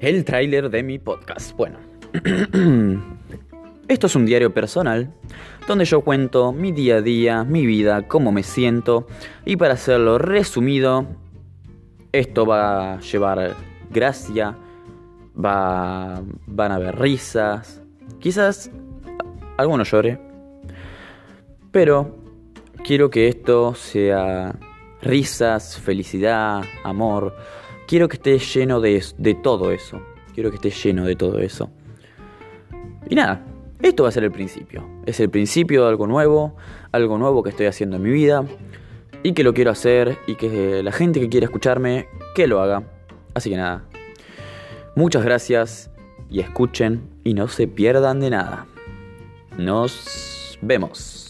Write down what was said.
el tráiler de mi podcast. Bueno, esto es un diario personal donde yo cuento mi día a día, mi vida, cómo me siento y para hacerlo resumido, esto va a llevar gracia, va, van a haber risas, quizás alguno llore, pero quiero que esto sea risas, felicidad, amor. Quiero que esté lleno de, de todo eso. Quiero que esté lleno de todo eso. Y nada, esto va a ser el principio. Es el principio de algo nuevo, algo nuevo que estoy haciendo en mi vida y que lo quiero hacer y que la gente que quiera escucharme, que lo haga. Así que nada, muchas gracias y escuchen y no se pierdan de nada. Nos vemos.